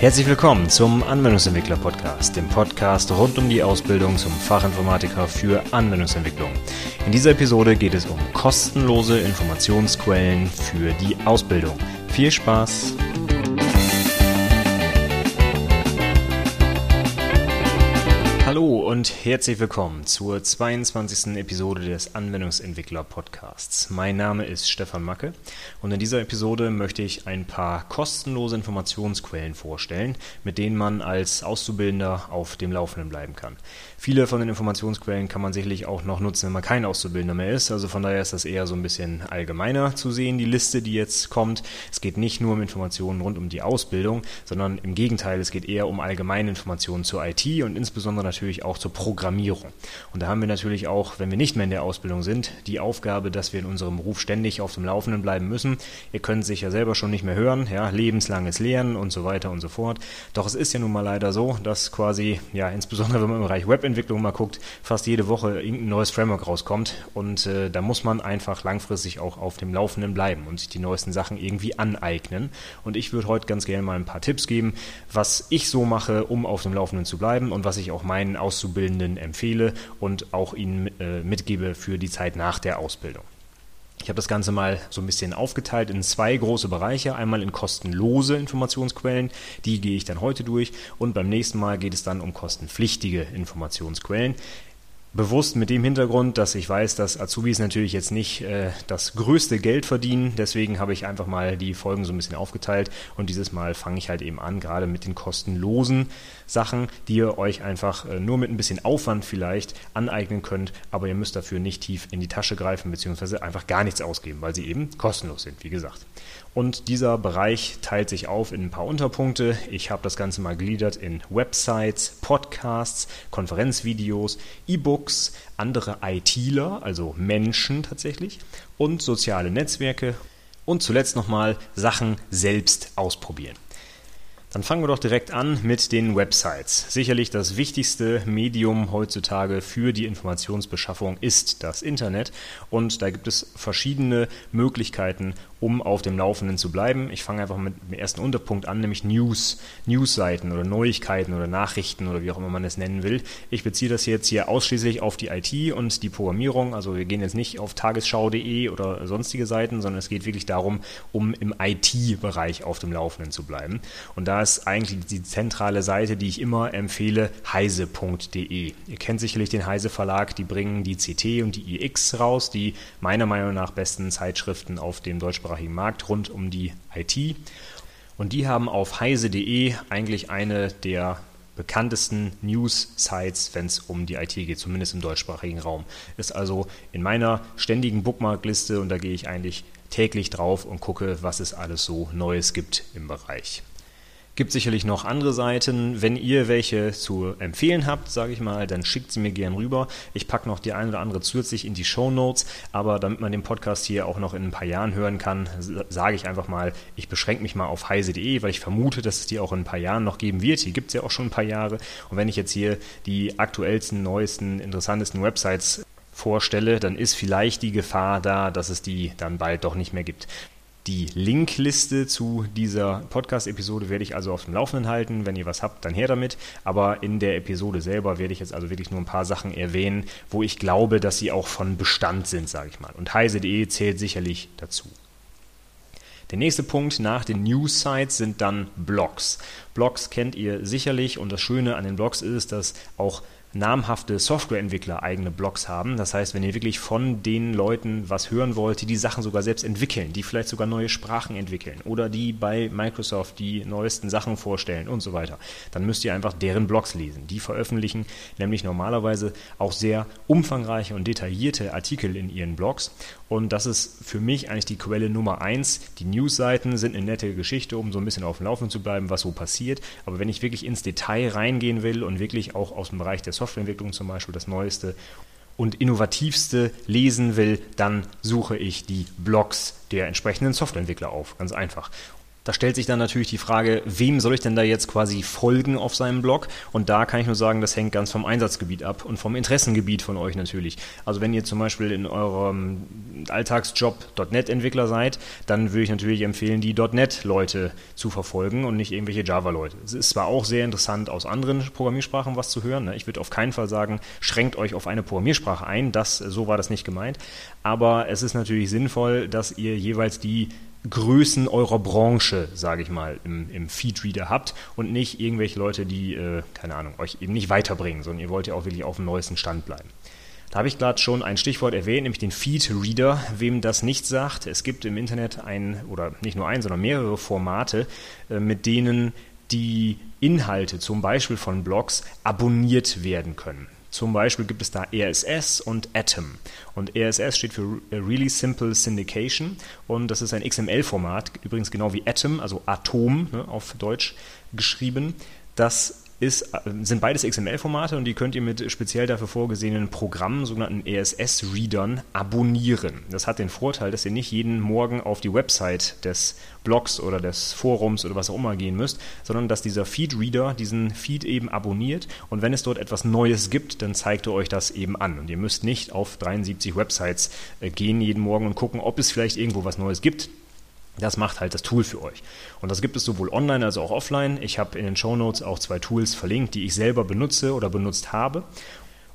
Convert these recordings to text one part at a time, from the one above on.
Herzlich willkommen zum Anwendungsentwickler Podcast, dem Podcast rund um die Ausbildung zum Fachinformatiker für Anwendungsentwicklung. In dieser Episode geht es um kostenlose Informationsquellen für die Ausbildung. Viel Spaß! Hallo und herzlich willkommen zur 22. Episode des Anwendungsentwickler Podcasts. Mein Name ist Stefan Macke und in dieser Episode möchte ich ein paar kostenlose Informationsquellen vorstellen, mit denen man als Auszubildender auf dem Laufenden bleiben kann. Viele von den Informationsquellen kann man sicherlich auch noch nutzen, wenn man kein Auszubildender mehr ist. Also von daher ist das eher so ein bisschen allgemeiner zu sehen, die Liste, die jetzt kommt. Es geht nicht nur um Informationen rund um die Ausbildung, sondern im Gegenteil, es geht eher um allgemeine Informationen zur IT und insbesondere natürlich auch zur Programmierung. Und da haben wir natürlich auch, wenn wir nicht mehr in der Ausbildung sind, die Aufgabe, dass wir in unserem Beruf ständig auf dem Laufenden bleiben müssen. Ihr könnt sich ja selber schon nicht mehr hören, ja, lebenslanges Lernen und so weiter und so fort. Doch es ist ja nun mal leider so, dass quasi, ja, insbesondere wenn man im Bereich Web Webentwicklung mal guckt, fast jede Woche irgendein neues Framework rauskommt. Und äh, da muss man einfach langfristig auch auf dem Laufenden bleiben und sich die neuesten Sachen irgendwie aneignen. Und ich würde heute ganz gerne mal ein paar Tipps geben, was ich so mache, um auf dem Laufenden zu bleiben und was ich auch meinen Auszubildenden empfehle und auch ihnen äh, mitgebe für die Zeit nach der Ausbildung. Ich habe das Ganze mal so ein bisschen aufgeteilt in zwei große Bereiche. Einmal in kostenlose Informationsquellen, die gehe ich dann heute durch. Und beim nächsten Mal geht es dann um kostenpflichtige Informationsquellen. Bewusst mit dem Hintergrund, dass ich weiß, dass Azubis natürlich jetzt nicht äh, das größte Geld verdienen. Deswegen habe ich einfach mal die Folgen so ein bisschen aufgeteilt. Und dieses Mal fange ich halt eben an, gerade mit den kostenlosen Sachen, die ihr euch einfach äh, nur mit ein bisschen Aufwand vielleicht aneignen könnt. Aber ihr müsst dafür nicht tief in die Tasche greifen, beziehungsweise einfach gar nichts ausgeben, weil sie eben kostenlos sind, wie gesagt. Und dieser Bereich teilt sich auf in ein paar Unterpunkte. Ich habe das Ganze mal gliedert in Websites, Podcasts, Konferenzvideos, E-Books, andere ITler, also Menschen tatsächlich, und soziale Netzwerke. Und zuletzt nochmal Sachen selbst ausprobieren. Dann fangen wir doch direkt an mit den Websites. Sicherlich das wichtigste Medium heutzutage für die Informationsbeschaffung ist das Internet und da gibt es verschiedene Möglichkeiten, um auf dem Laufenden zu bleiben. Ich fange einfach mit dem ersten Unterpunkt an, nämlich News, Newsseiten oder Neuigkeiten oder Nachrichten oder wie auch immer man es nennen will. Ich beziehe das jetzt hier ausschließlich auf die IT und die Programmierung. Also wir gehen jetzt nicht auf tagesschau.de oder sonstige Seiten, sondern es geht wirklich darum, um im IT-Bereich auf dem Laufenden zu bleiben. Und da ist eigentlich die zentrale Seite, die ich immer empfehle, heise.de. Ihr kennt sicherlich den Heise Verlag, die bringen die CT und die IX raus, die meiner Meinung nach besten Zeitschriften auf dem deutschsprachigen deutschsprachigen Markt rund um die IT. Und die haben auf heise.de eigentlich eine der bekanntesten News-Sites, wenn es um die IT geht, zumindest im deutschsprachigen Raum. Ist also in meiner ständigen Bookmarkliste und da gehe ich eigentlich täglich drauf und gucke, was es alles so Neues gibt im Bereich. Gibt sicherlich noch andere Seiten. Wenn ihr welche zu empfehlen habt, sage ich mal, dann schickt sie mir gern rüber. Ich packe noch die eine oder andere zusätzlich in die Show Notes. Aber damit man den Podcast hier auch noch in ein paar Jahren hören kann, sage ich einfach mal, ich beschränke mich mal auf heise.de, weil ich vermute, dass es die auch in ein paar Jahren noch geben wird. Die gibt es ja auch schon ein paar Jahre. Und wenn ich jetzt hier die aktuellsten, neuesten, interessantesten Websites vorstelle, dann ist vielleicht die Gefahr da, dass es die dann bald doch nicht mehr gibt. Die Linkliste zu dieser Podcast-Episode werde ich also auf dem Laufenden halten. Wenn ihr was habt, dann her damit. Aber in der Episode selber werde ich jetzt also wirklich nur ein paar Sachen erwähnen, wo ich glaube, dass sie auch von Bestand sind, sage ich mal. Und heise.de zählt sicherlich dazu. Der nächste Punkt nach den News-Sites sind dann Blogs. Blogs kennt ihr sicherlich und das Schöne an den Blogs ist, dass auch namhafte Softwareentwickler eigene Blogs haben. Das heißt, wenn ihr wirklich von den Leuten was hören wollt, die die Sachen sogar selbst entwickeln, die vielleicht sogar neue Sprachen entwickeln oder die bei Microsoft die neuesten Sachen vorstellen und so weiter, dann müsst ihr einfach deren Blogs lesen. Die veröffentlichen nämlich normalerweise auch sehr umfangreiche und detaillierte Artikel in ihren Blogs und das ist für mich eigentlich die Quelle Nummer eins. Die Newsseiten sind eine nette Geschichte, um so ein bisschen auf dem Laufenden zu bleiben, was so passiert. Aber wenn ich wirklich ins Detail reingehen will und wirklich auch aus dem Bereich der Softwareentwicklung zum Beispiel das Neueste und innovativste lesen will, dann suche ich die Blogs der entsprechenden Softwareentwickler auf. Ganz einfach. Da stellt sich dann natürlich die Frage, wem soll ich denn da jetzt quasi folgen auf seinem Blog? Und da kann ich nur sagen, das hängt ganz vom Einsatzgebiet ab und vom Interessengebiet von euch natürlich. Also wenn ihr zum Beispiel in eurem Alltagsjob .NET-Entwickler seid, dann würde ich natürlich empfehlen, die .NET-Leute zu verfolgen und nicht irgendwelche Java-Leute. Es ist zwar auch sehr interessant, aus anderen Programmiersprachen was zu hören. Ne? Ich würde auf keinen Fall sagen, schränkt euch auf eine Programmiersprache ein. Das, so war das nicht gemeint. Aber es ist natürlich sinnvoll, dass ihr jeweils die Größen eurer Branche, sage ich mal, im, im Feedreader habt und nicht irgendwelche Leute, die, äh, keine Ahnung, euch eben nicht weiterbringen, sondern ihr wollt ja auch wirklich auf dem neuesten Stand bleiben. Da habe ich gerade schon ein Stichwort erwähnt, nämlich den Feedreader. Wem das nicht sagt, es gibt im Internet ein, oder nicht nur ein, sondern mehrere Formate, äh, mit denen die Inhalte zum Beispiel von Blogs abonniert werden können. Zum Beispiel gibt es da RSS und Atom. Und RSS steht für Really Simple Syndication und das ist ein XML-Format, übrigens genau wie Atom, also Atom ne, auf Deutsch geschrieben. Das ist, äh, sind beides XML-Formate und die könnt ihr mit speziell dafür vorgesehenen Programmen, sogenannten ESS-Readern, abonnieren. Das hat den Vorteil, dass ihr nicht jeden Morgen auf die Website des Blogs oder des Forums oder was auch immer gehen müsst, sondern dass dieser Feed-Reader diesen Feed eben abonniert und wenn es dort etwas Neues gibt, dann zeigt er euch das eben an. Und ihr müsst nicht auf 73 Websites äh, gehen jeden Morgen und gucken, ob es vielleicht irgendwo was Neues gibt. Das macht halt das Tool für euch. Und das gibt es sowohl online als auch offline. Ich habe in den Show Notes auch zwei Tools verlinkt, die ich selber benutze oder benutzt habe.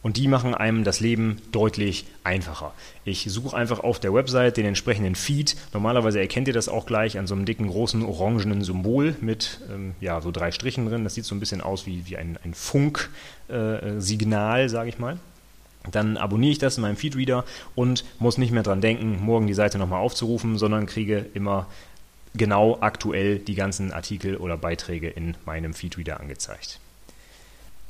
Und die machen einem das Leben deutlich einfacher. Ich suche einfach auf der Website den entsprechenden Feed. Normalerweise erkennt ihr das auch gleich an so einem dicken, großen, orangenen Symbol mit ähm, ja, so drei Strichen drin. Das sieht so ein bisschen aus wie, wie ein, ein Funksignal, äh, sage ich mal dann abonniere ich das in meinem Feedreader und muss nicht mehr dran denken, morgen die Seite nochmal aufzurufen, sondern kriege immer genau aktuell die ganzen Artikel oder Beiträge in meinem Feedreader angezeigt.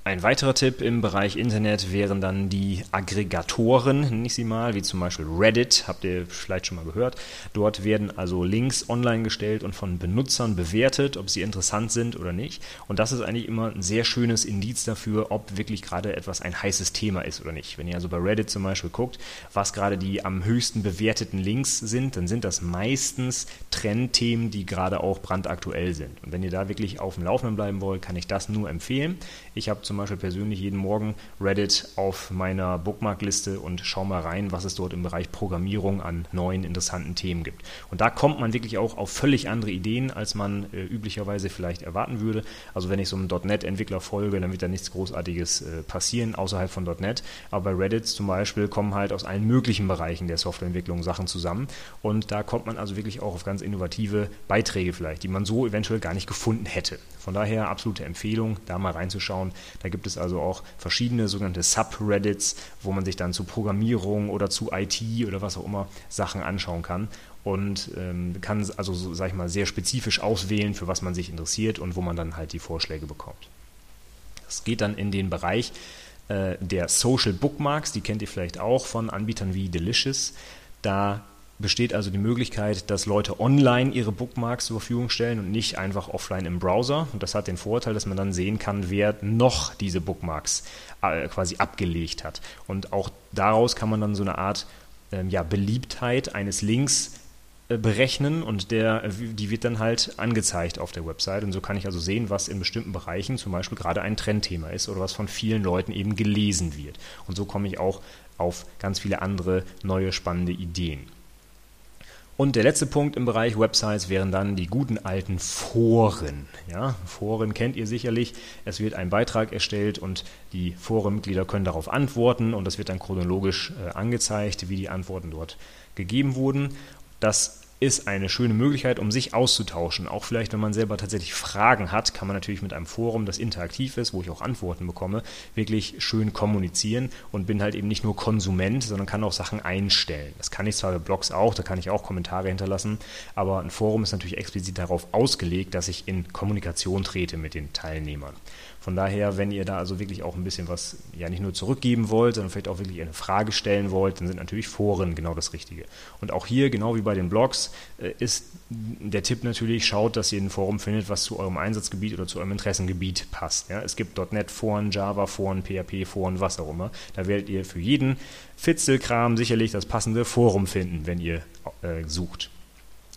Ein weiterer Tipp im Bereich Internet wären dann die Aggregatoren, nenne ich sie mal, wie zum Beispiel Reddit, habt ihr vielleicht schon mal gehört. Dort werden also Links online gestellt und von Benutzern bewertet, ob sie interessant sind oder nicht. Und das ist eigentlich immer ein sehr schönes Indiz dafür, ob wirklich gerade etwas ein heißes Thema ist oder nicht. Wenn ihr also bei Reddit zum Beispiel guckt, was gerade die am höchsten bewerteten Links sind, dann sind das meistens Trendthemen, die gerade auch brandaktuell sind. Und wenn ihr da wirklich auf dem Laufenden bleiben wollt, kann ich das nur empfehlen. Ich habe zum Beispiel persönlich jeden Morgen Reddit auf meiner Bookmarkliste und schaue mal rein, was es dort im Bereich Programmierung an neuen interessanten Themen gibt. Und da kommt man wirklich auch auf völlig andere Ideen, als man äh, üblicherweise vielleicht erwarten würde. Also wenn ich so einem .NET-Entwickler folge, dann wird da nichts Großartiges äh, passieren außerhalb von .NET. Aber bei Reddit zum Beispiel kommen halt aus allen möglichen Bereichen der Softwareentwicklung Sachen zusammen. Und da kommt man also wirklich auch auf ganz innovative Beiträge vielleicht, die man so eventuell gar nicht gefunden hätte. Von daher absolute Empfehlung, da mal reinzuschauen. Da gibt es also auch verschiedene sogenannte Subreddits, wo man sich dann zu Programmierung oder zu IT oder was auch immer Sachen anschauen kann und ähm, kann also, so, sag ich mal, sehr spezifisch auswählen, für was man sich interessiert und wo man dann halt die Vorschläge bekommt. Das geht dann in den Bereich äh, der Social Bookmarks, die kennt ihr vielleicht auch von Anbietern wie Delicious. Da besteht also die Möglichkeit, dass Leute online ihre Bookmarks zur Verfügung stellen und nicht einfach offline im Browser. Und das hat den Vorteil, dass man dann sehen kann, wer noch diese Bookmarks äh, quasi abgelegt hat. Und auch daraus kann man dann so eine Art ähm, ja, Beliebtheit eines Links äh, berechnen und der, die wird dann halt angezeigt auf der Website. Und so kann ich also sehen, was in bestimmten Bereichen zum Beispiel gerade ein Trendthema ist oder was von vielen Leuten eben gelesen wird. Und so komme ich auch auf ganz viele andere neue spannende Ideen. Und der letzte Punkt im Bereich Websites wären dann die guten alten Foren. Ja, Foren kennt ihr sicherlich. Es wird ein Beitrag erstellt und die Forenmitglieder können darauf antworten und das wird dann chronologisch äh, angezeigt, wie die Antworten dort gegeben wurden. Das ist eine schöne Möglichkeit, um sich auszutauschen. Auch vielleicht, wenn man selber tatsächlich Fragen hat, kann man natürlich mit einem Forum, das interaktiv ist, wo ich auch Antworten bekomme, wirklich schön kommunizieren und bin halt eben nicht nur Konsument, sondern kann auch Sachen einstellen. Das kann ich zwar bei Blogs auch, da kann ich auch Kommentare hinterlassen, aber ein Forum ist natürlich explizit darauf ausgelegt, dass ich in Kommunikation trete mit den Teilnehmern. Von daher, wenn ihr da also wirklich auch ein bisschen was, ja nicht nur zurückgeben wollt, sondern vielleicht auch wirklich eine Frage stellen wollt, dann sind natürlich Foren genau das Richtige. Und auch hier, genau wie bei den Blogs, äh, ist der Tipp natürlich, schaut, dass ihr ein Forum findet, was zu eurem Einsatzgebiet oder zu eurem Interessengebiet passt. Ja, es gibt .NET-Foren, Java-Foren, PHP-Foren, was auch immer. Da werdet ihr für jeden Fitzelkram sicherlich das passende Forum finden, wenn ihr äh, sucht.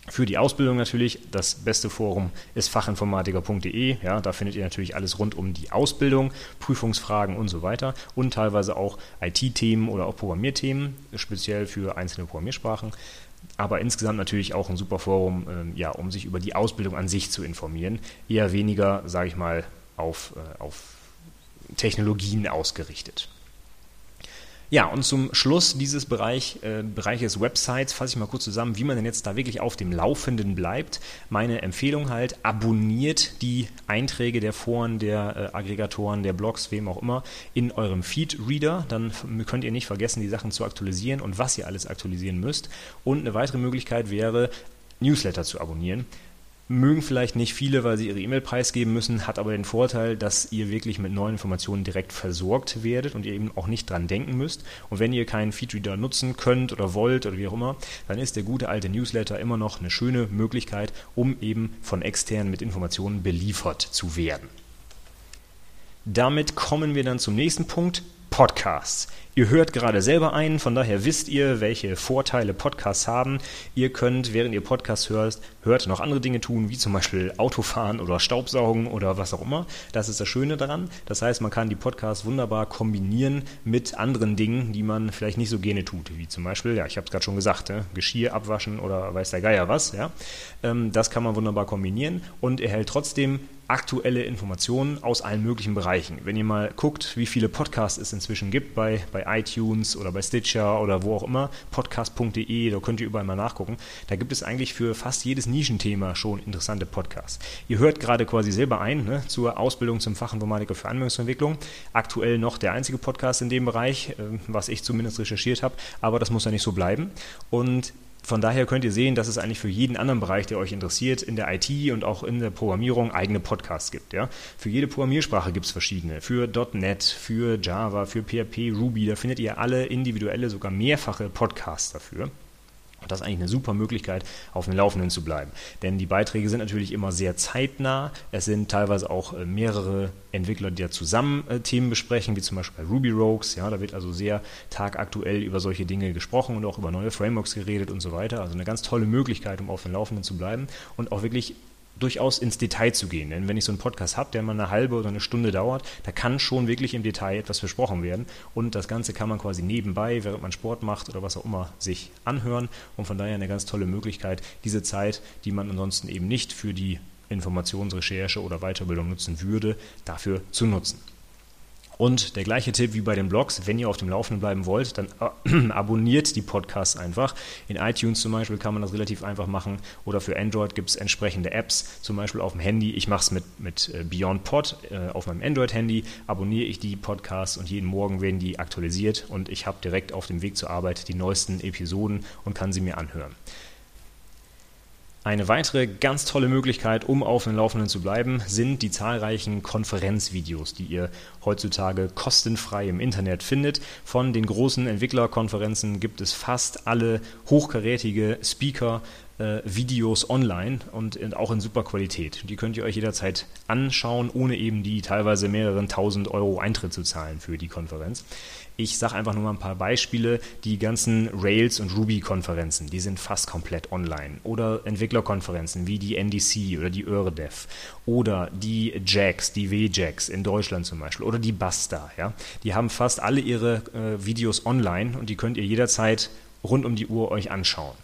Für die Ausbildung natürlich, das beste Forum ist fachinformatiker.de. Ja, da findet ihr natürlich alles rund um die Ausbildung, Prüfungsfragen und so weiter und teilweise auch IT-Themen oder auch Programmierthemen, speziell für einzelne Programmiersprachen. Aber insgesamt natürlich auch ein super Forum, äh, ja, um sich über die Ausbildung an sich zu informieren. Eher weniger, sage ich mal, auf, äh, auf Technologien ausgerichtet. Ja, und zum Schluss dieses Bereich, äh, Bereiches Websites fasse ich mal kurz zusammen, wie man denn jetzt da wirklich auf dem Laufenden bleibt. Meine Empfehlung halt, abonniert die Einträge der Foren, der äh, Aggregatoren, der Blogs, wem auch immer, in eurem Feed-Reader. Dann könnt ihr nicht vergessen, die Sachen zu aktualisieren und was ihr alles aktualisieren müsst. Und eine weitere Möglichkeit wäre, Newsletter zu abonnieren mögen vielleicht nicht viele, weil sie ihre E-Mail preisgeben müssen, hat aber den Vorteil, dass ihr wirklich mit neuen Informationen direkt versorgt werdet und ihr eben auch nicht dran denken müsst. Und wenn ihr keinen Feedreader nutzen könnt oder wollt oder wie auch immer, dann ist der gute alte Newsletter immer noch eine schöne Möglichkeit, um eben von externen mit Informationen beliefert zu werden. Damit kommen wir dann zum nächsten Punkt, Podcasts. Ihr hört gerade selber einen, von daher wisst ihr, welche Vorteile Podcasts haben. Ihr könnt, während ihr Podcasts hört, hört, noch andere Dinge tun, wie zum Beispiel Autofahren oder Staubsaugen oder was auch immer. Das ist das Schöne daran. Das heißt, man kann die Podcasts wunderbar kombinieren mit anderen Dingen, die man vielleicht nicht so gerne tut, wie zum Beispiel, ja, ich habe es gerade schon gesagt, ne, Geschirr abwaschen oder weiß der Geier was. Ja. Ähm, das kann man wunderbar kombinieren und erhält trotzdem aktuelle Informationen aus allen möglichen Bereichen. Wenn ihr mal guckt, wie viele Podcasts es inzwischen gibt bei, bei iTunes oder bei Stitcher oder wo auch immer, podcast.de, da könnt ihr überall mal nachgucken. Da gibt es eigentlich für fast jedes Nischenthema schon interessante Podcasts. Ihr hört gerade quasi selber ein ne, zur Ausbildung zum Fachinformatiker für Anwendungsentwicklung. Aktuell noch der einzige Podcast in dem Bereich, äh, was ich zumindest recherchiert habe, aber das muss ja nicht so bleiben. Und von daher könnt ihr sehen, dass es eigentlich für jeden anderen Bereich, der euch interessiert, in der IT und auch in der Programmierung eigene Podcasts gibt. Ja? Für jede Programmiersprache gibt es verschiedene. Für .NET, für Java, für PHP, Ruby, da findet ihr alle individuelle, sogar mehrfache Podcasts dafür. Und das ist eigentlich eine super Möglichkeit, auf dem Laufenden zu bleiben. Denn die Beiträge sind natürlich immer sehr zeitnah. Es sind teilweise auch äh, mehrere Entwickler, die ja zusammen äh, Themen besprechen, wie zum Beispiel bei Ruby Rogues. Ja, da wird also sehr tagaktuell über solche Dinge gesprochen und auch über neue Frameworks geredet und so weiter. Also eine ganz tolle Möglichkeit, um auf dem Laufenden zu bleiben und auch wirklich durchaus ins Detail zu gehen. Denn wenn ich so einen Podcast habe, der mal eine halbe oder eine Stunde dauert, da kann schon wirklich im Detail etwas besprochen werden. Und das Ganze kann man quasi nebenbei, während man Sport macht oder was auch immer, sich anhören. Und von daher eine ganz tolle Möglichkeit, diese Zeit, die man ansonsten eben nicht für die Informationsrecherche oder Weiterbildung nutzen würde, dafür zu nutzen. Und der gleiche Tipp wie bei den Blogs, wenn ihr auf dem Laufenden bleiben wollt, dann äh, abonniert die Podcasts einfach. In iTunes zum Beispiel kann man das relativ einfach machen oder für Android gibt es entsprechende Apps, zum Beispiel auf dem Handy. Ich mache es mit, mit äh, Beyond Pod äh, auf meinem Android-Handy, abonniere ich die Podcasts und jeden Morgen werden die aktualisiert und ich habe direkt auf dem Weg zur Arbeit die neuesten Episoden und kann sie mir anhören. Eine weitere ganz tolle Möglichkeit, um auf dem Laufenden zu bleiben, sind die zahlreichen Konferenzvideos, die ihr heutzutage kostenfrei im Internet findet. Von den großen Entwicklerkonferenzen gibt es fast alle hochkarätige Speaker äh, Videos online und auch in super Qualität. Die könnt ihr euch jederzeit anschauen, ohne eben die teilweise mehreren tausend Euro Eintritt zu zahlen für die Konferenz. Ich sage einfach nur mal ein paar Beispiele. Die ganzen Rails- und Ruby-Konferenzen, die sind fast komplett online. Oder Entwicklerkonferenzen wie die NDC oder die ÖRDEV. Oder die JAX, die WJAX in Deutschland zum Beispiel. Oder die Basta. Ja? Die haben fast alle ihre äh, Videos online und die könnt ihr jederzeit rund um die Uhr euch anschauen.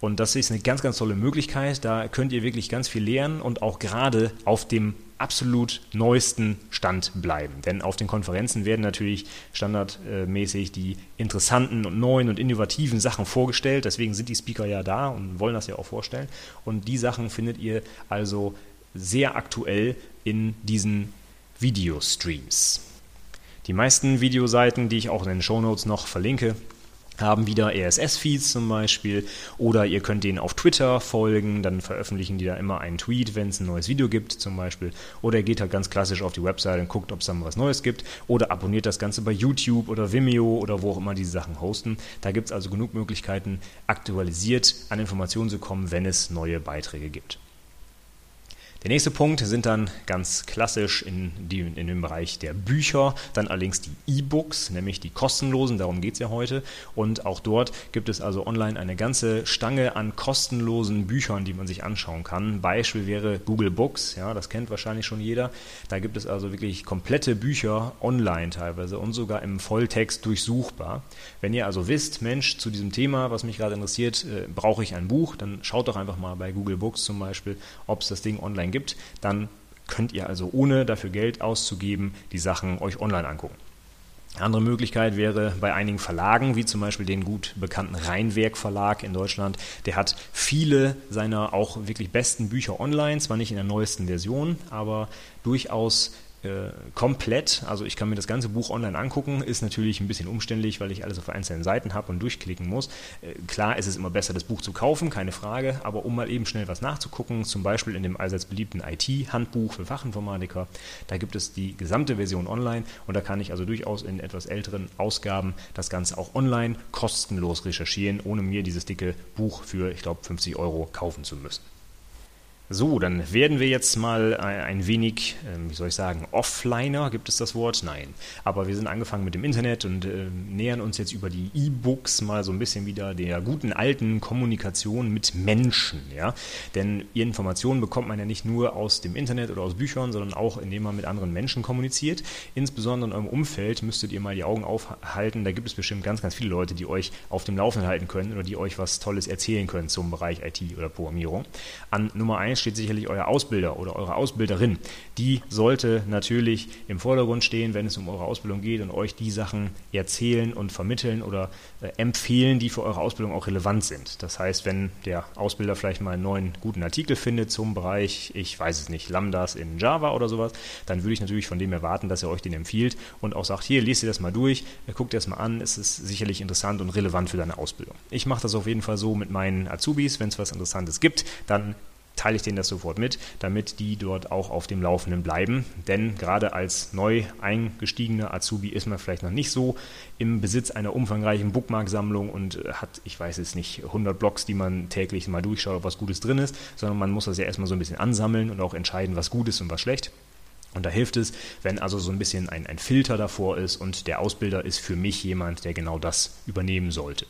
Und das ist eine ganz, ganz tolle Möglichkeit. Da könnt ihr wirklich ganz viel lernen und auch gerade auf dem absolut neuesten Stand bleiben. Denn auf den Konferenzen werden natürlich standardmäßig die interessanten und neuen und innovativen Sachen vorgestellt. Deswegen sind die Speaker ja da und wollen das ja auch vorstellen. Und die Sachen findet ihr also sehr aktuell in diesen Videostreams. Die meisten Videoseiten, die ich auch in den Shownotes noch verlinke, haben wieder RSS-Feeds zum Beispiel oder ihr könnt denen auf Twitter folgen, dann veröffentlichen die da immer einen Tweet, wenn es ein neues Video gibt zum Beispiel oder ihr geht halt ganz klassisch auf die Website und guckt, ob es da mal was Neues gibt oder abonniert das Ganze bei YouTube oder Vimeo oder wo auch immer diese Sachen hosten. Da gibt es also genug Möglichkeiten, aktualisiert an Informationen zu kommen, wenn es neue Beiträge gibt. Der nächste Punkt sind dann ganz klassisch in, die, in dem Bereich der Bücher, dann allerdings die E-Books, nämlich die kostenlosen, darum geht es ja heute. Und auch dort gibt es also online eine ganze Stange an kostenlosen Büchern, die man sich anschauen kann. Beispiel wäre Google Books, ja, das kennt wahrscheinlich schon jeder. Da gibt es also wirklich komplette Bücher online teilweise und sogar im Volltext durchsuchbar. Wenn ihr also wisst, Mensch, zu diesem Thema, was mich gerade interessiert, äh, brauche ich ein Buch, dann schaut doch einfach mal bei Google Books zum Beispiel, ob es das Ding online gibt, dann könnt ihr also ohne dafür Geld auszugeben die Sachen euch online angucken. Eine andere Möglichkeit wäre bei einigen Verlagen, wie zum Beispiel den gut bekannten Rheinwerk Verlag in Deutschland, der hat viele seiner auch wirklich besten Bücher online, zwar nicht in der neuesten Version, aber durchaus äh, komplett. Also ich kann mir das ganze Buch online angucken, ist natürlich ein bisschen umständlich, weil ich alles auf einzelnen Seiten habe und durchklicken muss. Äh, klar, es immer besser, das Buch zu kaufen, keine Frage, aber um mal eben schnell was nachzugucken, zum Beispiel in dem allseits beliebten IT-Handbuch für Fachinformatiker, da gibt es die gesamte Version online und da kann ich also durchaus in etwas älteren Ausgaben das Ganze auch online kostenlos recherchieren, ohne mir dieses dicke Buch für, ich glaube, 50 Euro kaufen zu müssen. So, dann werden wir jetzt mal ein wenig, ähm, wie soll ich sagen, offliner, gibt es das Wort? Nein. Aber wir sind angefangen mit dem Internet und äh, nähern uns jetzt über die E-Books mal so ein bisschen wieder der guten alten Kommunikation mit Menschen. Ja? Denn Informationen bekommt man ja nicht nur aus dem Internet oder aus Büchern, sondern auch indem man mit anderen Menschen kommuniziert. Insbesondere in eurem Umfeld müsstet ihr mal die Augen aufhalten. Da gibt es bestimmt ganz, ganz viele Leute, die euch auf dem Laufenden halten können oder die euch was Tolles erzählen können zum Bereich IT oder Programmierung. An Nummer 1 steht sicherlich euer Ausbilder oder eure Ausbilderin. Die sollte natürlich im Vordergrund stehen, wenn es um eure Ausbildung geht und euch die Sachen erzählen und vermitteln oder äh, empfehlen, die für eure Ausbildung auch relevant sind. Das heißt, wenn der Ausbilder vielleicht mal einen neuen guten Artikel findet zum Bereich, ich weiß es nicht, Lambdas in Java oder sowas, dann würde ich natürlich von dem erwarten, dass er euch den empfiehlt und auch sagt, hier, lest dir das mal durch, guckt dir das mal an, es ist sicherlich interessant und relevant für deine Ausbildung. Ich mache das auf jeden Fall so mit meinen Azubis, wenn es was Interessantes gibt, dann teile ich denen das sofort mit, damit die dort auch auf dem Laufenden bleiben. Denn gerade als neu eingestiegener Azubi ist man vielleicht noch nicht so im Besitz einer umfangreichen Bookmark-Sammlung und äh, hat, ich weiß es nicht, 100 Blogs, die man täglich mal durchschaut, ob was Gutes drin ist, sondern man muss das ja erstmal so ein bisschen ansammeln und auch entscheiden, was gut ist und was schlecht. Und da hilft es, wenn also so ein bisschen ein, ein Filter davor ist und der Ausbilder ist für mich jemand, der genau das übernehmen sollte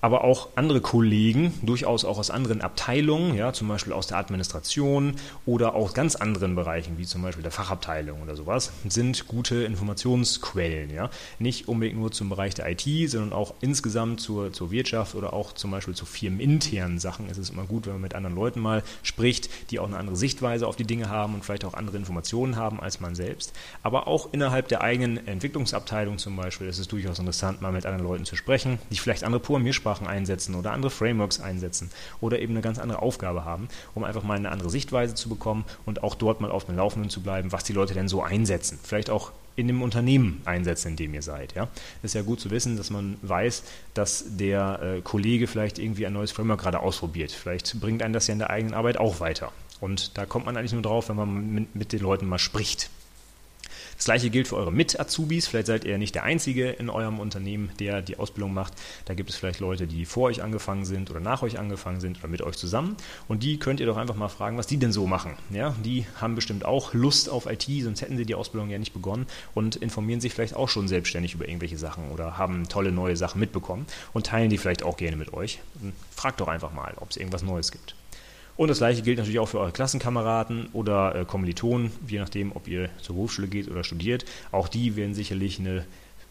aber auch andere Kollegen, durchaus auch aus anderen Abteilungen, ja, zum Beispiel aus der Administration oder aus ganz anderen Bereichen, wie zum Beispiel der Fachabteilung oder sowas, sind gute Informationsquellen. Ja. Nicht unbedingt nur zum Bereich der IT, sondern auch insgesamt zur, zur Wirtschaft oder auch zum Beispiel zu firmeninternen Sachen ist es immer gut, wenn man mit anderen Leuten mal spricht, die auch eine andere Sichtweise auf die Dinge haben und vielleicht auch andere Informationen haben als man selbst. Aber auch innerhalb der eigenen Entwicklungsabteilung zum Beispiel ist es durchaus interessant, mal mit anderen Leuten zu sprechen, die vielleicht andere Programmiersprachen Programmiersprachen einsetzen oder andere Frameworks einsetzen oder eben eine ganz andere Aufgabe haben, um einfach mal eine andere Sichtweise zu bekommen und auch dort mal auf dem Laufenden zu bleiben, was die Leute denn so einsetzen. Vielleicht auch in dem Unternehmen einsetzen, in dem ihr seid. Ja? ist ja gut zu wissen, dass man weiß, dass der äh, Kollege vielleicht irgendwie ein neues Framework gerade ausprobiert. Vielleicht bringt einen das ja in der eigenen Arbeit auch weiter. Und da kommt man eigentlich nur drauf, wenn man mit, mit den Leuten mal spricht. Das gleiche gilt für eure Mit-Azubis. Vielleicht seid ihr nicht der Einzige in eurem Unternehmen, der die Ausbildung macht. Da gibt es vielleicht Leute, die vor euch angefangen sind oder nach euch angefangen sind oder mit euch zusammen. Und die könnt ihr doch einfach mal fragen, was die denn so machen. Ja, die haben bestimmt auch Lust auf IT, sonst hätten sie die Ausbildung ja nicht begonnen und informieren sich vielleicht auch schon selbstständig über irgendwelche Sachen oder haben tolle neue Sachen mitbekommen und teilen die vielleicht auch gerne mit euch. Fragt doch einfach mal, ob es irgendwas Neues gibt. Und das gleiche gilt natürlich auch für eure Klassenkameraden oder äh, Kommilitonen, je nachdem, ob ihr zur Berufsschule geht oder studiert. Auch die werden sicherlich eine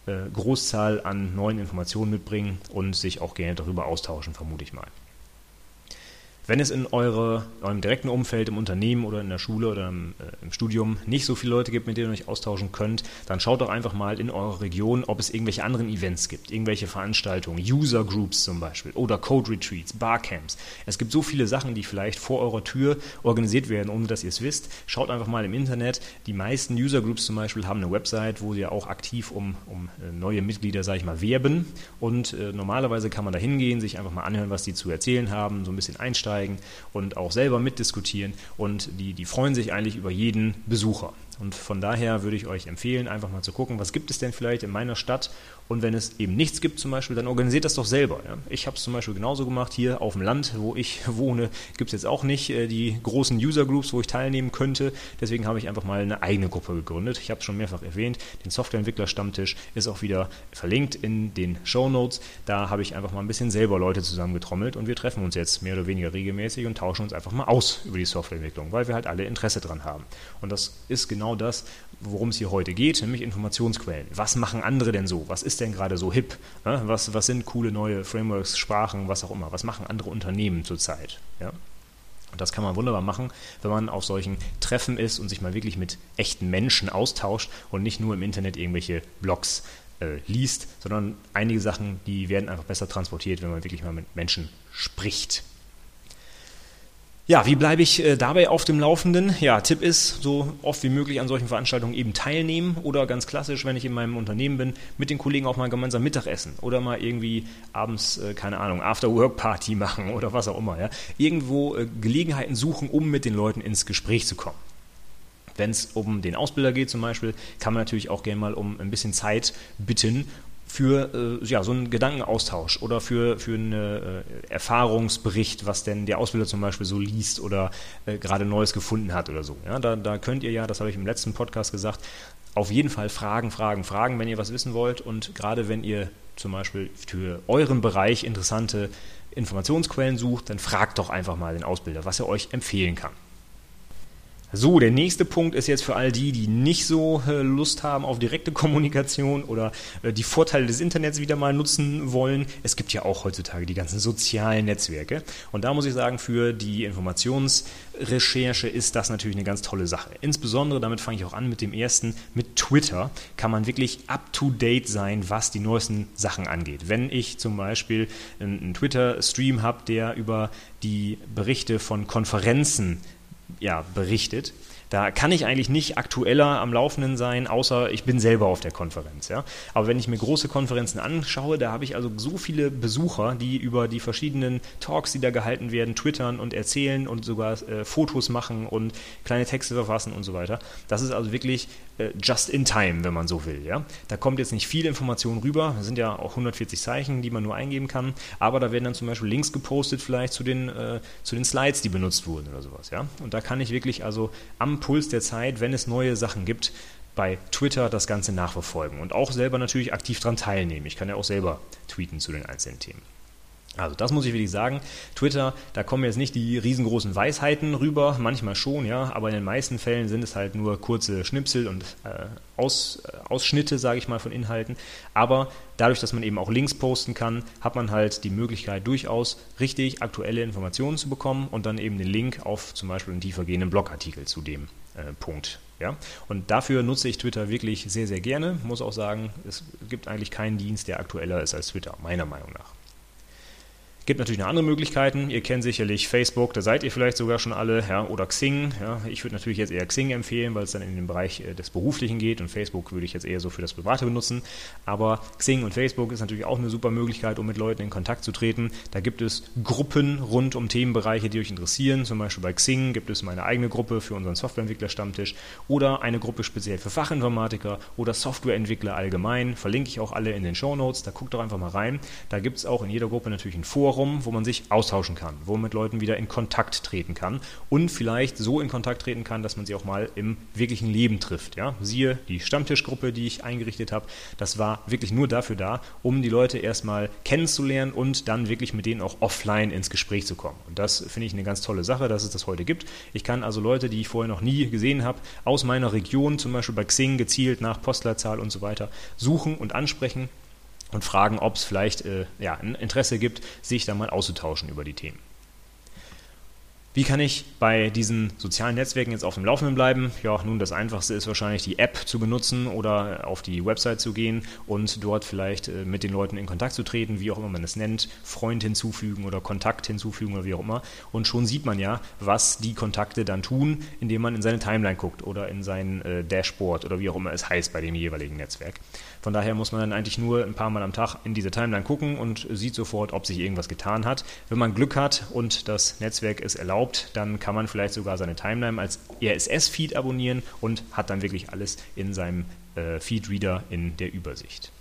äh, Großzahl an neuen Informationen mitbringen und sich auch gerne darüber austauschen, vermute ich mal. Wenn es in eure, eurem direkten Umfeld, im Unternehmen oder in der Schule oder im, äh, im, Studium nicht so viele Leute gibt, mit denen ihr euch austauschen könnt, dann schaut doch einfach mal in eurer Region, ob es irgendwelche anderen Events gibt, irgendwelche Veranstaltungen, User Groups zum Beispiel oder Code Retreats, Barcamps. Es gibt so viele Sachen, die vielleicht vor eurer Tür organisiert werden, ohne dass ihr es wisst. Schaut einfach mal im Internet. Die meisten User Groups zum Beispiel haben eine Website, wo sie auch aktiv um, um äh, neue Mitglieder, sage ich mal, werben. Und äh, normalerweise kann man da hingehen, sich einfach mal anhören, was die zu erzählen haben, so ein bisschen einsteigen einsteigen und auch selber mitdiskutieren und die, die freuen sich eigentlich über jeden Besucher. Und von daher würde ich euch empfehlen, einfach mal zu gucken, was gibt es denn vielleicht in meiner Stadt und wenn es eben nichts gibt zum Beispiel, dann organisiert das doch selber. Ja. Ich habe es zum Beispiel genauso gemacht hier auf dem Land, wo ich wohne, gibt es jetzt auch nicht äh, die großen User Groups, wo ich teilnehmen könnte. Deswegen habe ich einfach mal eine eigene Gruppe gegründet. Ich habe es schon mehrfach erwähnt, den Softwareentwickler-Stammtisch ist auch wieder verlinkt in den Show Notes. Da habe ich einfach mal ein bisschen selber Leute zusammengetrommelt und wir treffen uns jetzt mehr oder weniger regelmäßig und tauschen uns einfach mal aus über die Softwareentwicklung, weil wir halt alle Interesse dran haben. Und das ist genau das, worum es hier heute geht, nämlich Informationsquellen. Was machen andere denn so? Was ist denn gerade so hip? Was, was sind coole neue Frameworks, Sprachen, was auch immer? Was machen andere Unternehmen zurzeit? Ja? Und das kann man wunderbar machen, wenn man auf solchen Treffen ist und sich mal wirklich mit echten Menschen austauscht und nicht nur im Internet irgendwelche Blogs äh, liest, sondern einige Sachen, die werden einfach besser transportiert, wenn man wirklich mal mit Menschen spricht. Ja, wie bleibe ich äh, dabei auf dem Laufenden? Ja, Tipp ist, so oft wie möglich an solchen Veranstaltungen eben teilnehmen oder ganz klassisch, wenn ich in meinem Unternehmen bin, mit den Kollegen auch mal gemeinsam Mittagessen oder mal irgendwie abends, äh, keine Ahnung, After-Work-Party machen oder was auch immer. Ja? Irgendwo äh, Gelegenheiten suchen, um mit den Leuten ins Gespräch zu kommen. Wenn es um den Ausbilder geht zum Beispiel, kann man natürlich auch gerne mal um ein bisschen Zeit bitten, für äh, ja, so einen Gedankenaustausch oder für, für einen äh, Erfahrungsbericht, was denn der Ausbilder zum Beispiel so liest oder äh, gerade Neues gefunden hat oder so. Ja, da, da könnt ihr ja, das habe ich im letzten Podcast gesagt, auf jeden Fall fragen, fragen, fragen, wenn ihr was wissen wollt und gerade wenn ihr zum Beispiel für euren Bereich interessante Informationsquellen sucht, dann fragt doch einfach mal den Ausbilder, was er euch empfehlen kann. So, der nächste Punkt ist jetzt für all die, die nicht so äh, Lust haben auf direkte Kommunikation oder äh, die Vorteile des Internets wieder mal nutzen wollen. Es gibt ja auch heutzutage die ganzen sozialen Netzwerke. Und da muss ich sagen, für die Informationsrecherche ist das natürlich eine ganz tolle Sache. Insbesondere, damit fange ich auch an mit dem ersten, mit Twitter kann man wirklich up-to-date sein, was die neuesten Sachen angeht. Wenn ich zum Beispiel einen Twitter-Stream habe, der über die Berichte von Konferenzen ja, berichtet. Da kann ich eigentlich nicht aktueller am Laufenden sein, außer ich bin selber auf der Konferenz. Ja? Aber wenn ich mir große Konferenzen anschaue, da habe ich also so viele Besucher, die über die verschiedenen Talks, die da gehalten werden, twittern und erzählen und sogar äh, Fotos machen und kleine Texte verfassen und so weiter. Das ist also wirklich äh, just in time, wenn man so will. Ja? Da kommt jetzt nicht viel Information rüber. Das sind ja auch 140 Zeichen, die man nur eingeben kann. Aber da werden dann zum Beispiel Links gepostet, vielleicht zu den, äh, zu den Slides, die benutzt wurden oder sowas. Ja? Und da kann ich wirklich also am Puls der Zeit, wenn es neue Sachen gibt, bei Twitter das Ganze nachverfolgen und auch selber natürlich aktiv daran teilnehmen. Ich kann ja auch selber tweeten zu den einzelnen Themen. Also das muss ich wirklich sagen. Twitter, da kommen jetzt nicht die riesengroßen Weisheiten rüber, manchmal schon, ja, aber in den meisten Fällen sind es halt nur kurze Schnipsel und äh, Aus, äh, Ausschnitte, sage ich mal, von Inhalten. Aber dadurch, dass man eben auch Links posten kann, hat man halt die Möglichkeit, durchaus richtig aktuelle Informationen zu bekommen und dann eben den Link auf zum Beispiel einen tiefergehenden Blogartikel zu dem äh, Punkt. Ja? Und dafür nutze ich Twitter wirklich sehr, sehr gerne. Muss auch sagen, es gibt eigentlich keinen Dienst, der aktueller ist als Twitter, meiner Meinung nach. Gibt natürlich noch andere Möglichkeiten. Ihr kennt sicherlich Facebook, da seid ihr vielleicht sogar schon alle, ja, oder Xing. Ja. Ich würde natürlich jetzt eher Xing empfehlen, weil es dann in den Bereich äh, des Beruflichen geht und Facebook würde ich jetzt eher so für das Private benutzen. Aber Xing und Facebook ist natürlich auch eine super Möglichkeit, um mit Leuten in Kontakt zu treten. Da gibt es Gruppen rund um Themenbereiche, die euch interessieren. Zum Beispiel bei Xing gibt es meine eigene Gruppe für unseren Softwareentwickler-Stammtisch oder eine Gruppe speziell für Fachinformatiker oder Softwareentwickler allgemein. Verlinke ich auch alle in den Show Notes. Da guckt doch einfach mal rein. Da gibt es auch in jeder Gruppe natürlich ein Forum Forum, wo man sich austauschen kann, wo man mit Leuten wieder in Kontakt treten kann und vielleicht so in Kontakt treten kann, dass man sie auch mal im wirklichen Leben trifft. Ja? Siehe die Stammtischgruppe, die ich eingerichtet habe, das war wirklich nur dafür da, um die Leute erstmal kennenzulernen und dann wirklich mit denen auch offline ins Gespräch zu kommen. Und das finde ich eine ganz tolle Sache, dass es das heute gibt. Ich kann also Leute, die ich vorher noch nie gesehen habe, aus meiner Region, zum Beispiel bei Xing gezielt nach Postleitzahl und so weiter, suchen und ansprechen und fragen, ob es vielleicht äh, ja, ein Interesse gibt, sich da mal auszutauschen über die Themen. Wie kann ich bei diesen sozialen Netzwerken jetzt auf dem Laufenden bleiben? Ja, nun, das Einfachste ist wahrscheinlich die App zu benutzen oder auf die Website zu gehen und dort vielleicht äh, mit den Leuten in Kontakt zu treten, wie auch immer man es nennt, Freund hinzufügen oder Kontakt hinzufügen oder wie auch immer. Und schon sieht man ja, was die Kontakte dann tun, indem man in seine Timeline guckt oder in sein äh, Dashboard oder wie auch immer es heißt bei dem jeweiligen Netzwerk. Von daher muss man dann eigentlich nur ein paar Mal am Tag in diese Timeline gucken und sieht sofort, ob sich irgendwas getan hat. Wenn man Glück hat und das Netzwerk es erlaubt, erlaubt, dann kann man vielleicht sogar seine Timeline als RSS-Feed abonnieren und hat dann wirklich alles in seinem äh, Feed-Reader in der Übersicht.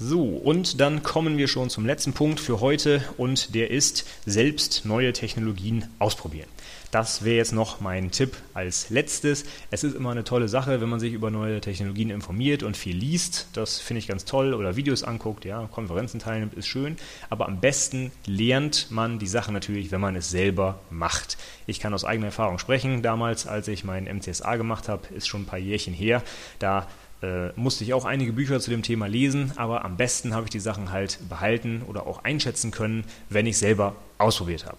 So, und dann kommen wir schon zum letzten Punkt für heute und der ist selbst neue Technologien ausprobieren. Das wäre jetzt noch mein Tipp als letztes. Es ist immer eine tolle Sache, wenn man sich über neue Technologien informiert und viel liest. Das finde ich ganz toll. Oder Videos anguckt, ja, Konferenzen teilnimmt, ist schön. Aber am besten lernt man die Sache natürlich, wenn man es selber macht. Ich kann aus eigener Erfahrung sprechen. Damals, als ich mein MCSA gemacht habe, ist schon ein paar Jährchen her. Da äh, musste ich auch einige Bücher zu dem Thema lesen, aber am besten habe ich die Sachen halt behalten oder auch einschätzen können, wenn ich selber ausprobiert habe.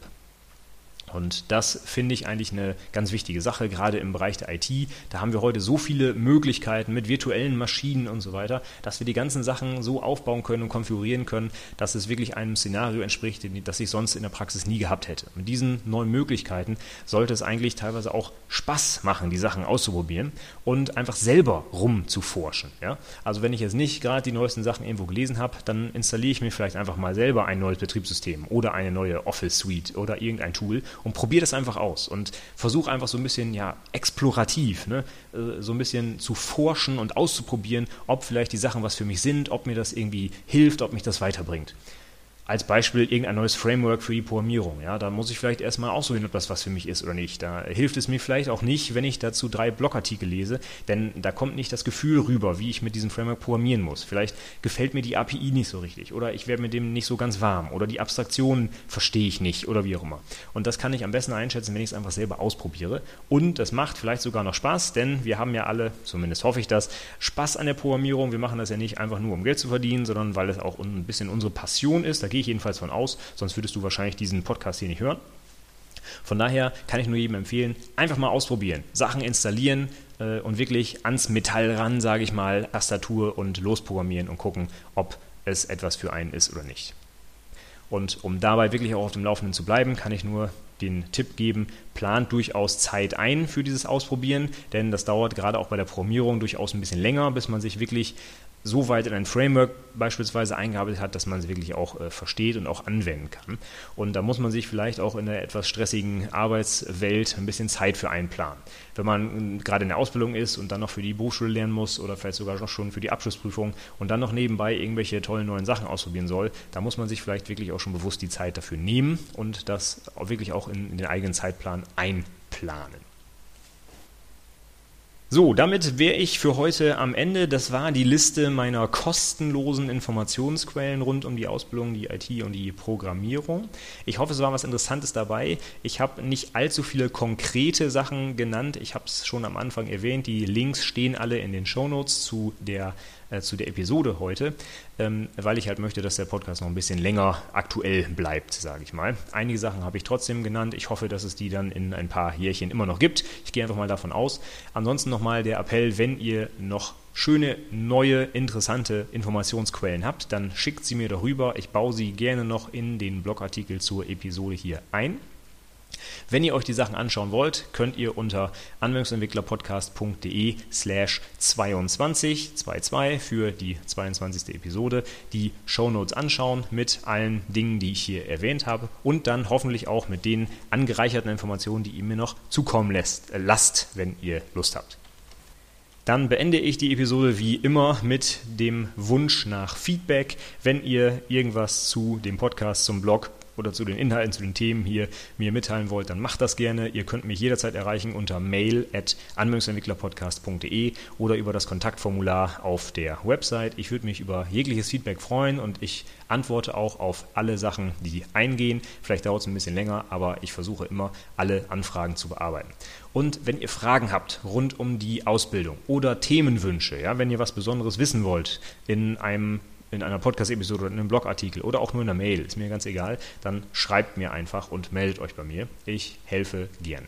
Und das finde ich eigentlich eine ganz wichtige Sache, gerade im Bereich der IT. Da haben wir heute so viele Möglichkeiten mit virtuellen Maschinen und so weiter, dass wir die ganzen Sachen so aufbauen können und konfigurieren können, dass es wirklich einem Szenario entspricht, das ich sonst in der Praxis nie gehabt hätte. Mit diesen neuen Möglichkeiten sollte es eigentlich teilweise auch Spaß machen, die Sachen auszuprobieren und einfach selber rumzuforschen. Ja? Also wenn ich jetzt nicht gerade die neuesten Sachen irgendwo gelesen habe, dann installiere ich mir vielleicht einfach mal selber ein neues Betriebssystem oder eine neue Office Suite oder irgendein Tool und probiere das einfach aus und versuche einfach so ein bisschen ja explorativ, ne, äh, so ein bisschen zu forschen und auszuprobieren, ob vielleicht die Sachen was für mich sind, ob mir das irgendwie hilft, ob mich das weiterbringt als Beispiel irgendein neues Framework für die Programmierung. Ja, da muss ich vielleicht erstmal aussuchen, ob das was für mich ist oder nicht. Da hilft es mir vielleicht auch nicht, wenn ich dazu drei Blogartikel lese, denn da kommt nicht das Gefühl rüber, wie ich mit diesem Framework programmieren muss. Vielleicht gefällt mir die API nicht so richtig oder ich werde mit dem nicht so ganz warm oder die Abstraktionen verstehe ich nicht oder wie auch immer. Und das kann ich am besten einschätzen, wenn ich es einfach selber ausprobiere. Und das macht vielleicht sogar noch Spaß, denn wir haben ja alle, zumindest hoffe ich das, Spaß an der Programmierung. Wir machen das ja nicht einfach nur, um Geld zu verdienen, sondern weil es auch ein bisschen unsere Passion ist. Da gehe ich jedenfalls von aus, sonst würdest du wahrscheinlich diesen Podcast hier nicht hören. Von daher kann ich nur jedem empfehlen, einfach mal ausprobieren, Sachen installieren äh, und wirklich ans Metall ran, sage ich mal, Tastatur und losprogrammieren und gucken, ob es etwas für einen ist oder nicht. Und um dabei wirklich auch auf dem Laufenden zu bleiben, kann ich nur den Tipp geben, plant durchaus Zeit ein für dieses Ausprobieren, denn das dauert gerade auch bei der Programmierung durchaus ein bisschen länger, bis man sich wirklich so weit in ein Framework beispielsweise eingearbeitet hat, dass man es wirklich auch äh, versteht und auch anwenden kann. Und da muss man sich vielleicht auch in der etwas stressigen Arbeitswelt ein bisschen Zeit für einplanen. Wenn man äh, gerade in der Ausbildung ist und dann noch für die Berufsschule lernen muss oder vielleicht sogar noch schon für die Abschlussprüfung und dann noch nebenbei irgendwelche tollen neuen Sachen ausprobieren soll, da muss man sich vielleicht wirklich auch schon bewusst die Zeit dafür nehmen und das auch wirklich in, in den eigenen Zeitplan einplanen. So, damit wäre ich für heute am Ende. Das war die Liste meiner kostenlosen Informationsquellen rund um die Ausbildung, die IT und die Programmierung. Ich hoffe, es war was Interessantes dabei. Ich habe nicht allzu viele konkrete Sachen genannt. Ich habe es schon am Anfang erwähnt. Die Links stehen alle in den Shownotes zu der äh, zu der Episode heute, ähm, weil ich halt möchte, dass der Podcast noch ein bisschen länger aktuell bleibt, sage ich mal. Einige Sachen habe ich trotzdem genannt. Ich hoffe, dass es die dann in ein paar Jährchen immer noch gibt. Ich gehe einfach mal davon aus. Ansonsten nochmal der Appell, wenn ihr noch schöne, neue, interessante Informationsquellen habt, dann schickt sie mir darüber. Ich baue sie gerne noch in den Blogartikel zur Episode hier ein. Wenn ihr euch die Sachen anschauen wollt, könnt ihr unter anwendungsentwicklerpodcast.de slash 22, 22 für die 22. Episode die Shownotes anschauen mit allen Dingen, die ich hier erwähnt habe und dann hoffentlich auch mit den angereicherten Informationen, die ihr mir noch zukommen lässt, äh, lasst, wenn ihr Lust habt. Dann beende ich die Episode wie immer mit dem Wunsch nach Feedback. Wenn ihr irgendwas zu dem Podcast, zum Blog oder zu den Inhalten, zu den Themen hier mir mitteilen wollt, dann macht das gerne. Ihr könnt mich jederzeit erreichen unter mail at anwendungsentwicklerpodcast.de oder über das Kontaktformular auf der Website. Ich würde mich über jegliches Feedback freuen und ich antworte auch auf alle Sachen, die eingehen. Vielleicht dauert es ein bisschen länger, aber ich versuche immer, alle Anfragen zu bearbeiten. Und wenn ihr Fragen habt rund um die Ausbildung oder Themenwünsche, ja, wenn ihr was Besonderes wissen wollt in einem in einer Podcast-Episode oder in einem Blogartikel oder auch nur in einer Mail, ist mir ganz egal, dann schreibt mir einfach und meldet euch bei mir. Ich helfe gerne.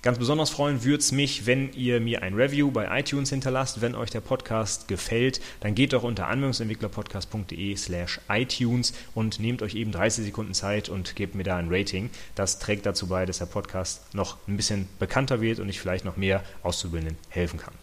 Ganz besonders freuen würde es mich, wenn ihr mir ein Review bei iTunes hinterlasst. Wenn euch der Podcast gefällt, dann geht doch unter anwendungsentwicklerpodcast.de slash iTunes und nehmt euch eben 30 Sekunden Zeit und gebt mir da ein Rating. Das trägt dazu bei, dass der Podcast noch ein bisschen bekannter wird und ich vielleicht noch mehr Auszubildenden helfen kann.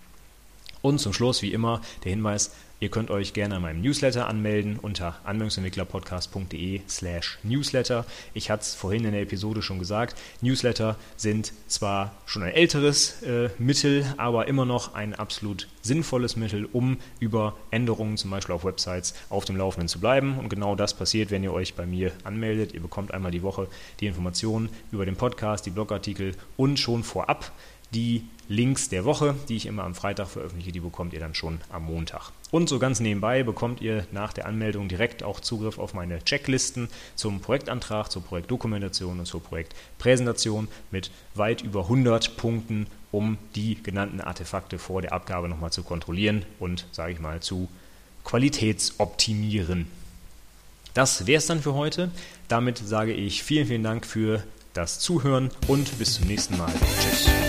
Und zum Schluss, wie immer, der Hinweis, Ihr könnt euch gerne an meinem Newsletter anmelden unter anwendungsentwicklerpodcast.de slash newsletter. Ich hatte es vorhin in der Episode schon gesagt, Newsletter sind zwar schon ein älteres äh, Mittel, aber immer noch ein absolut sinnvolles Mittel, um über Änderungen zum Beispiel auf Websites auf dem Laufenden zu bleiben. Und genau das passiert, wenn ihr euch bei mir anmeldet. Ihr bekommt einmal die Woche die Informationen über den Podcast, die Blogartikel und schon vorab die Links der Woche, die ich immer am Freitag veröffentliche, die bekommt ihr dann schon am Montag. Und so ganz nebenbei bekommt ihr nach der Anmeldung direkt auch Zugriff auf meine Checklisten zum Projektantrag, zur Projektdokumentation und zur Projektpräsentation mit weit über 100 Punkten, um die genannten Artefakte vor der Abgabe nochmal zu kontrollieren und, sage ich mal, zu qualitätsoptimieren. Das wäre es dann für heute. Damit sage ich vielen, vielen Dank für das Zuhören und bis zum nächsten Mal. Tschüss.